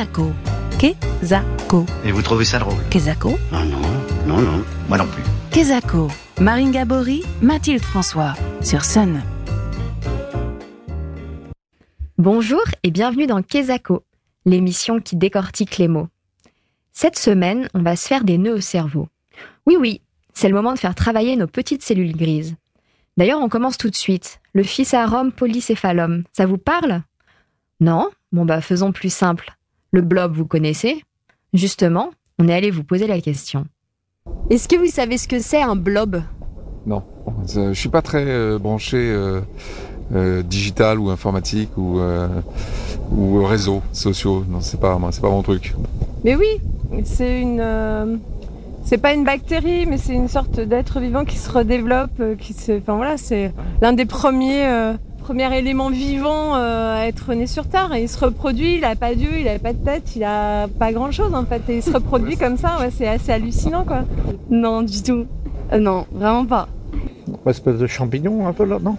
Kezako. Kezako. Et vous trouvez ça drôle Kezako. Non, non, non, non, moi non plus. Kezako. Marine Gabory, Mathilde François, sur Sun. Bonjour et bienvenue dans Kezako, l'émission qui décortique les mots. Cette semaine, on va se faire des nœuds au cerveau. Oui, oui, c'est le moment de faire travailler nos petites cellules grises. D'ailleurs, on commence tout de suite. Le fissarum polycéphalum, ça vous parle? Non? Bon bah faisons plus simple. Le blob, vous connaissez Justement, on est allé vous poser la question. Est-ce que vous savez ce que c'est un blob? Non, je suis pas très euh, branché euh, euh, digital ou informatique ou euh, ou réseaux sociaux. Non, c'est pas c'est pas mon truc. Mais oui, c'est une euh, c'est pas une bactérie, mais c'est une sorte d'être vivant qui se redéveloppe, euh, qui se enfin voilà, c'est l'un des premiers euh, premier élément vivant euh, à être né sur Terre. Et il se reproduit, il a pas d'yeux, il a pas de tête, il a pas grand chose en fait. Et il se reproduit comme ça, ouais, c'est assez hallucinant quoi. Non, du tout. Euh, non, vraiment pas. Une espèce de champignon un peu là, non?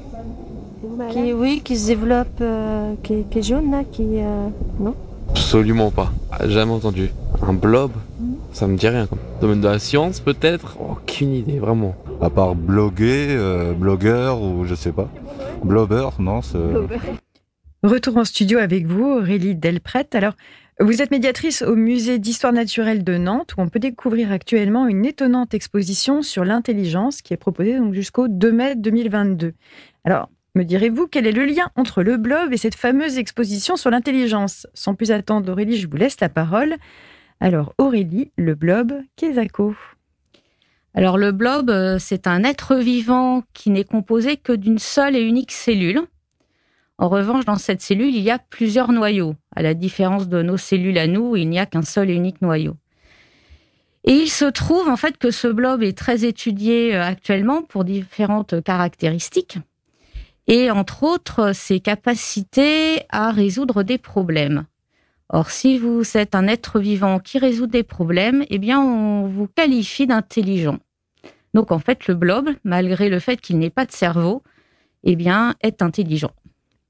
Qui, oui, qui se développe, euh, qui, qui est jaune là, qui. euh, non? Absolument pas. Jamais entendu. Un blob Ça me dit rien. Quoi. Domaine de la science peut-être? Aucune idée, vraiment. À part bloguer, euh, blogueur ou je sais pas. Blobber, non, c'est... Retour en studio avec vous, Aurélie Delprette. Alors, vous êtes médiatrice au musée d'histoire naturelle de Nantes, où on peut découvrir actuellement une étonnante exposition sur l'intelligence qui est proposée jusqu'au 2 mai 2022. Alors, me direz-vous quel est le lien entre le blob et cette fameuse exposition sur l'intelligence? Sans plus attendre, Aurélie, je vous laisse la parole. Alors, Aurélie, le blob, Kezako. Alors le blob, euh, c'est un être vivant qui n'est composé que d'une seule et unique cellule. En revanche, dans cette cellule, il y a plusieurs noyaux, à la différence de nos cellules à nous, il n'y a qu'un seul et unique noyau. Et il se trouve en fait que ce blob est très étudié euh, actuellement pour différentes caractéristiques, et entre autres ses capacités à résoudre des problèmes. Or, si vous êtes un être vivant qui résout des problèmes, eh bien, on vous qualifie d'intelligent. Donc, en fait, le blob, malgré le fait qu'il n'ait pas de cerveau, eh bien, est intelligent.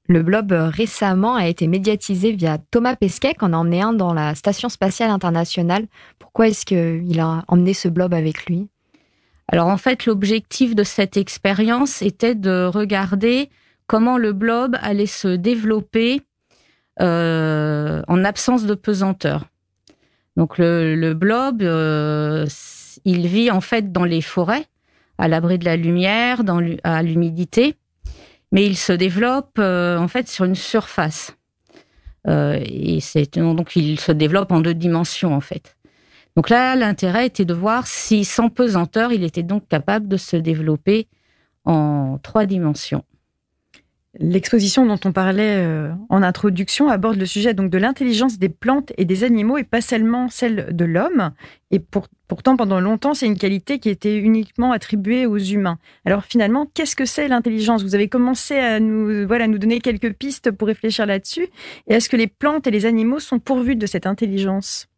Le blob euh, récemment a été médiatisé via Thomas Pesquet, en a emmené un dans la Station spatiale internationale. Pourquoi est-ce qu'il a emmené ce blob avec lui? Alors, en fait, l'objectif de cette expérience était de regarder comment le blob allait se développer euh, en absence de pesanteur. Donc le, blob, euh, il vit en fait dans les forêts, à l'abri de la lumière, à l'humidité, mais il se développe euh, en fait sur une surface. Donc il se développe en deux dimensions en fait. Donc là, l'intérêt était de voir si sans pesanteur, il était donc capable de se développer en trois dimensions. L'exposition dont on parlait euh, en introduction aborde le sujet donc de l'intelligence des plantes et des animaux et pas seulement celle de l'homme. Et pour- pourtant, pendant longtemps, c'est une qualité qui était uniquement attribuée aux humains. Alors finalement, qu'est-ce que c'est l'intelligence? Vous avez commencé à nous, voilà, nous donner quelques pistes pour réfléchir là-dessus. Et est-ce que les plantes et les animaux sont pourvus de cette intelligence?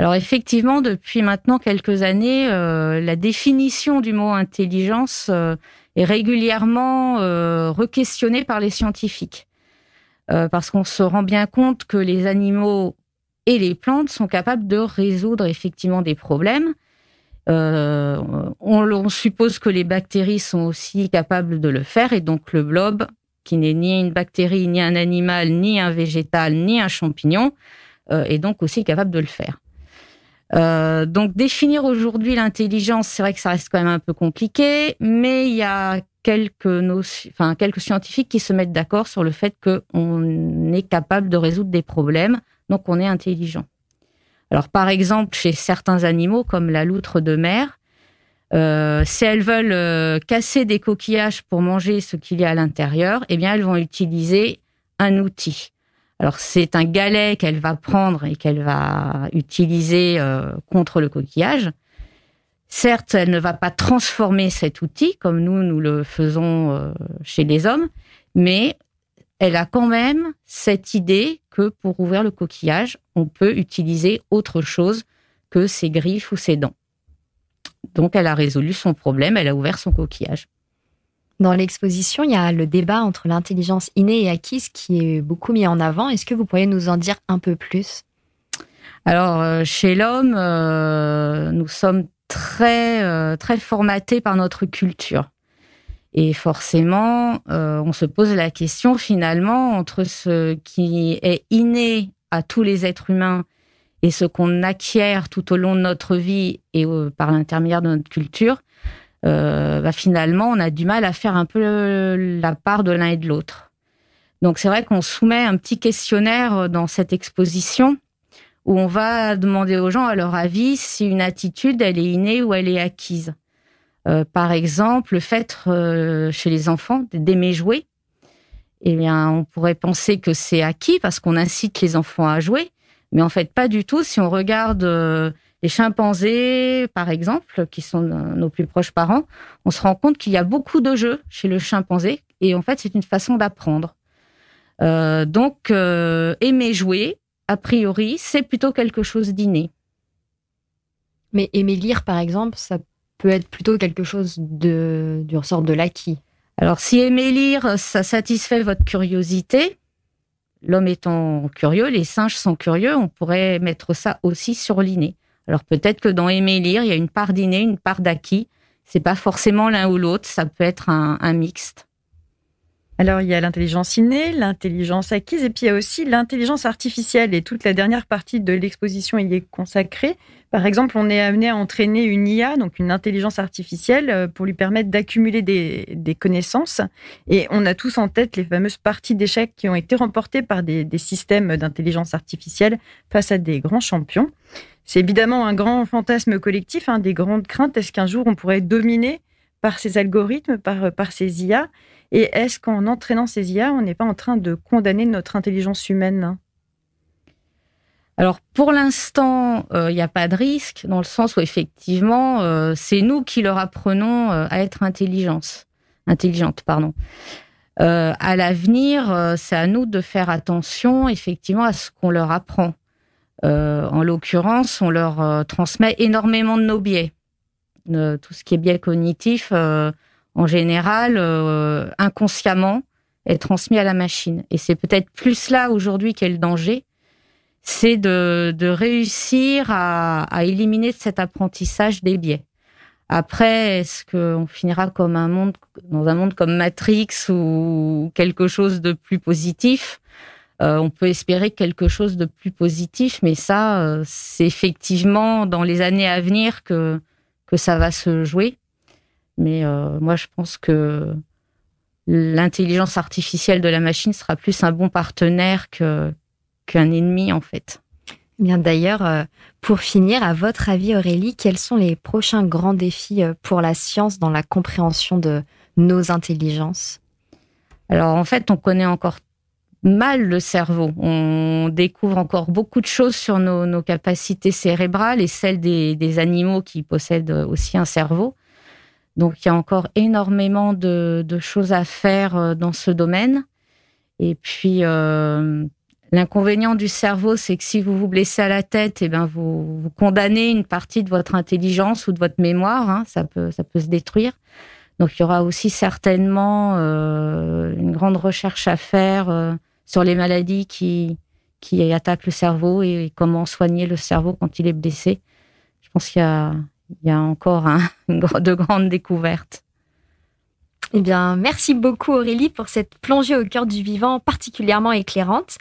Alors effectivement, depuis maintenant quelques années, euh, la définition du mot intelligence euh, est régulièrement euh, requestionnée par les scientifiques. Euh, parce qu'on se rend bien compte que les animaux et les plantes sont capables de résoudre effectivement des problèmes. On, on suppose que les bactéries sont aussi capables de le faire et donc le blob, qui n'est ni une bactérie, ni un animal, ni un végétal, ni un champignon, est donc aussi capable de le faire. Euh, donc définir aujourd'hui l'intelligence, c'est vrai que ça reste quand même un peu compliqué, mais il y a quelques, scientifiques qui se mettent d'accord sur le fait qu'on est capable de résoudre des problèmes, donc on est intelligent. Alors par exemple, chez certains animaux comme la loutre de mer, euh, si elles veulent euh, casser des coquillages pour manger ce qu'il y a à l'intérieur, eh bien elles vont utiliser un outil. Alors c'est un galet qu'elle va prendre et qu'elle va utiliser euh, contre le coquillage. Certes, elle ne va pas transformer cet outil comme nous nous le faisons euh, chez les hommes, mais elle a quand même cette idée que pour ouvrir le coquillage, on peut utiliser autre chose que ses griffes ou ses dents. Donc elle a résolu son problème, elle a ouvert son coquillage. Dans l'exposition, il y a le débat entre l'intelligence innée et acquise qui est beaucoup mis en avant. Est-ce que vous pourriez nous en dire un peu plus? Alors, euh, chez l'homme, euh, nous sommes très, euh, très formatés par notre culture. Et forcément, on se pose la question finalement entre ce qui est inné à tous les êtres humains et ce qu'on acquiert tout au long de notre vie et par l'intermédiaire de notre culture, bah, finalement, on a du mal à faire un peu la part de l'un et de l'autre. Donc c'est vrai qu'on soumet un petit questionnaire dans cette exposition où on va demander aux gens à leur avis si une attitude, elle est innée ou elle est acquise. Euh, par exemple, le fait euh, chez les enfants d'aimer jouer, eh bien, on pourrait penser que c'est acquis parce qu'on incite les enfants à jouer, mais en fait pas du tout. Si on regarde euh, les chimpanzés, par exemple, qui sont nos plus proches parents, on se rend compte qu'il y a beaucoup de jeux chez le chimpanzé, et en fait c'est une façon d'apprendre. donc, aimer jouer, a priori, c'est plutôt quelque chose d'inné. Mais aimer lire, par exemple, ça peut être plutôt quelque chose de, du ressort de l'acquis. Alors, si aimer lire, ça satisfait votre curiosité, l'homme étant curieux, les singes sont curieux, on pourrait mettre ça aussi sur l'inné. Alors, peut-être que dans aimer lire, il y a une part d'inné, une part d'acquis. C'est pas forcément l'un ou l'autre, ça peut être un mixte. Alors, il y a l'intelligence innée, l'intelligence acquise, et puis il y a aussi l'intelligence artificielle. Et toute la dernière partie de l'exposition y est consacrée. Par exemple, on est amené à entraîner une IA, donc une intelligence artificielle, euh, pour lui permettre d'accumuler des, connaissances. Et on a tous en tête les fameuses parties d'échecs qui ont été remportées par des, systèmes d'intelligence artificielle face à des grands champions. C'est évidemment un grand fantasme collectif, hein, des grandes craintes. Est-ce qu'un jour on pourrait dominer par ces algorithmes, par, par ces IA et est-ce qu'en entraînant ces IA, on n'est pas en train de condamner notre intelligence humaine? Alors pour l'instant, il euh, n'y a pas de risque dans le sens où effectivement, euh, c'est nous qui leur apprenons euh, à être intelligente. Pardon. à l'avenir, c'est à nous de faire attention effectivement à ce qu'on leur apprend. en l'occurrence, on leur transmet énormément de nos biais. tout ce qui est biais cognitif, en général, euh, inconsciemment, est transmis à la machine. Et c'est peut-être plus là aujourd'hui qu'est le danger, c'est de, réussir à, éliminer cet apprentissage des biais. Après, est-ce qu'on finira comme un monde, dans un monde comme Matrix ou quelque chose de plus positif? Euh, On peut espérer quelque chose de plus positif, mais ça, euh, c'est effectivement dans les années à venir que, que ça va se jouer. Mais euh, moi, je pense que l'intelligence artificielle de la machine sera plus un bon partenaire que qu'un ennemi en fait. Eh bien d'ailleurs, euh, pour finir, à votre avis Aurélie, quels sont les prochains grands défis euh, pour la science dans la compréhension de nos intelligences? Alors en fait, on connaît encore mal le cerveau. On découvre encore beaucoup de choses sur nos, capacités cérébrales et celles des, animaux qui possèdent aussi un cerveau. Donc il y a encore énormément de, choses à faire euh, dans ce domaine. Et puis euh, l'inconvénient du cerveau, c'est que si vous vous blessez à la tête, et eh ben vous, condamnez une partie de votre intelligence ou de votre mémoire. Hein, ça peut ça peut se détruire. Donc il y aura aussi certainement euh, une grande recherche à faire sur les maladies qui qui attaquent le cerveau et comment soigner le cerveau quand il est blessé. Je pense qu'il y a il y a encore de grandes découvertes. Eh bien, merci beaucoup Aurélie pour cette plongée au cœur du vivant particulièrement éclairante.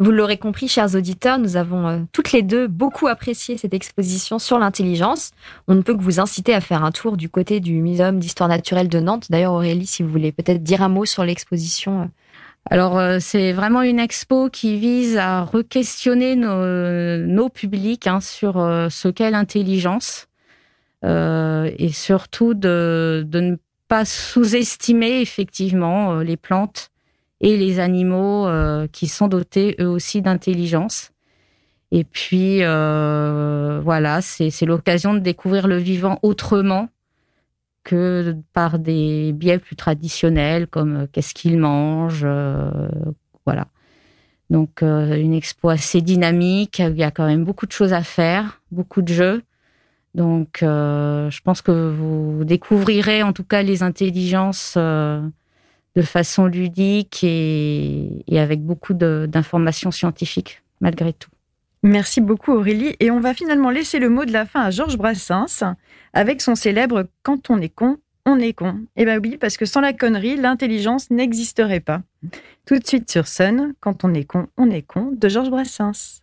Vous l'aurez compris, chers auditeurs, nous avons euh, toutes les deux beaucoup apprécié cette exposition sur l'intelligence. On ne peut que vous inciter à faire un tour du côté du Muséum d'histoire naturelle de Nantes. D'ailleurs, Aurélie, si vous voulez peut-être dire un mot sur l'exposition. Euh. Alors, euh, c'est vraiment une expo qui vise à re-questionner nos, publics hein, sur ce qu'est l'intelligence et surtout de, ne pas sous-estimer effectivement euh, les plantes et les animaux euh, qui sont dotés eux aussi d'intelligence. Et puis voilà, c'est l'occasion de découvrir le vivant autrement que par des biais plus traditionnels comme qu'est-ce qu'il mange, voilà. Donc une expo assez dynamique, il y a quand même beaucoup de choses à faire, beaucoup de jeux. Donc, euh, je pense que vous découvrirez en tout cas les intelligences euh, de façon ludique et, avec beaucoup d'informations scientifiques, malgré tout. Merci beaucoup Aurélie. Et on va finalement laisser le mot de la fin à Georges Brassens avec son célèbre Quand on est con, on est con. Eh bien oui, parce que sans la connerie, l'intelligence n'existerait pas. Tout de suite sur Sun, Quand on est con, on est con de Georges Brassens.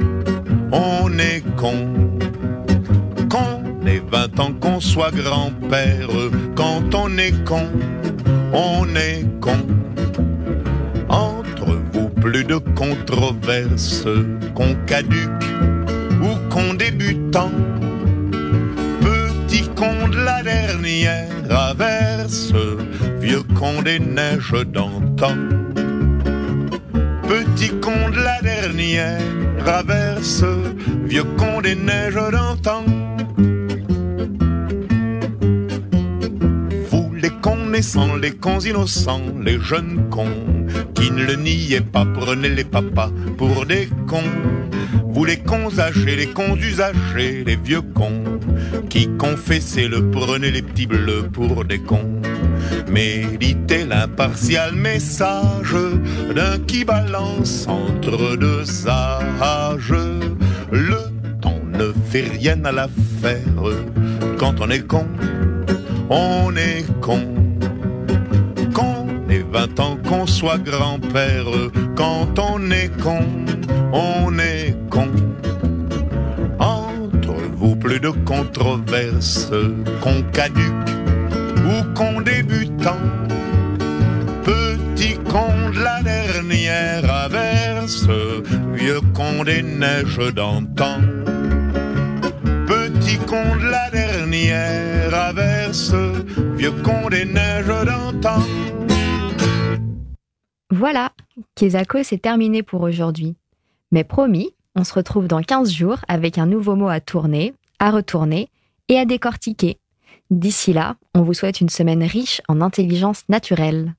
on est con. Qu'on ait 20 ans, qu'on soit grand-père, quand on est con, on est con. Entre vous, plus de controverses, qu'on caduque ou qu'on débutant. Petit con de la dernière averse, vieux con des neiges d'antan. Petit con de la dernière traverse, vieux con des neiges d'antan. Vous les connaissants, les cons innocents, les jeunes cons, qui ne le niaient pas, prenez les papas pour des cons. Vous les cons âgés, les cons usagés, les vieux cons, qui confessaient le prenez les petits bleus pour des cons. Méditez l'impartial message d'un qui balance entre deux âges. Le temps ne fait rien à l'affaire. Quand on est con, on est con. Qu'on ait 20 ans, qu'on soit grand-père. Quand on est con, on est con. De controverses, qu'on caduque ou qu'on débutant. Petit con de la dernière averse, vieux con des neiges d'antan. Petit con de la dernière averse, vieux con des neiges d'antan. Voilà, Kezako, c'est terminé pour aujourd'hui. Mais promis, on se retrouve dans 15 jours avec un nouveau mot à tourner, à retourner et à décortiquer. D'ici là, on vous souhaite une semaine riche en intelligence naturelle.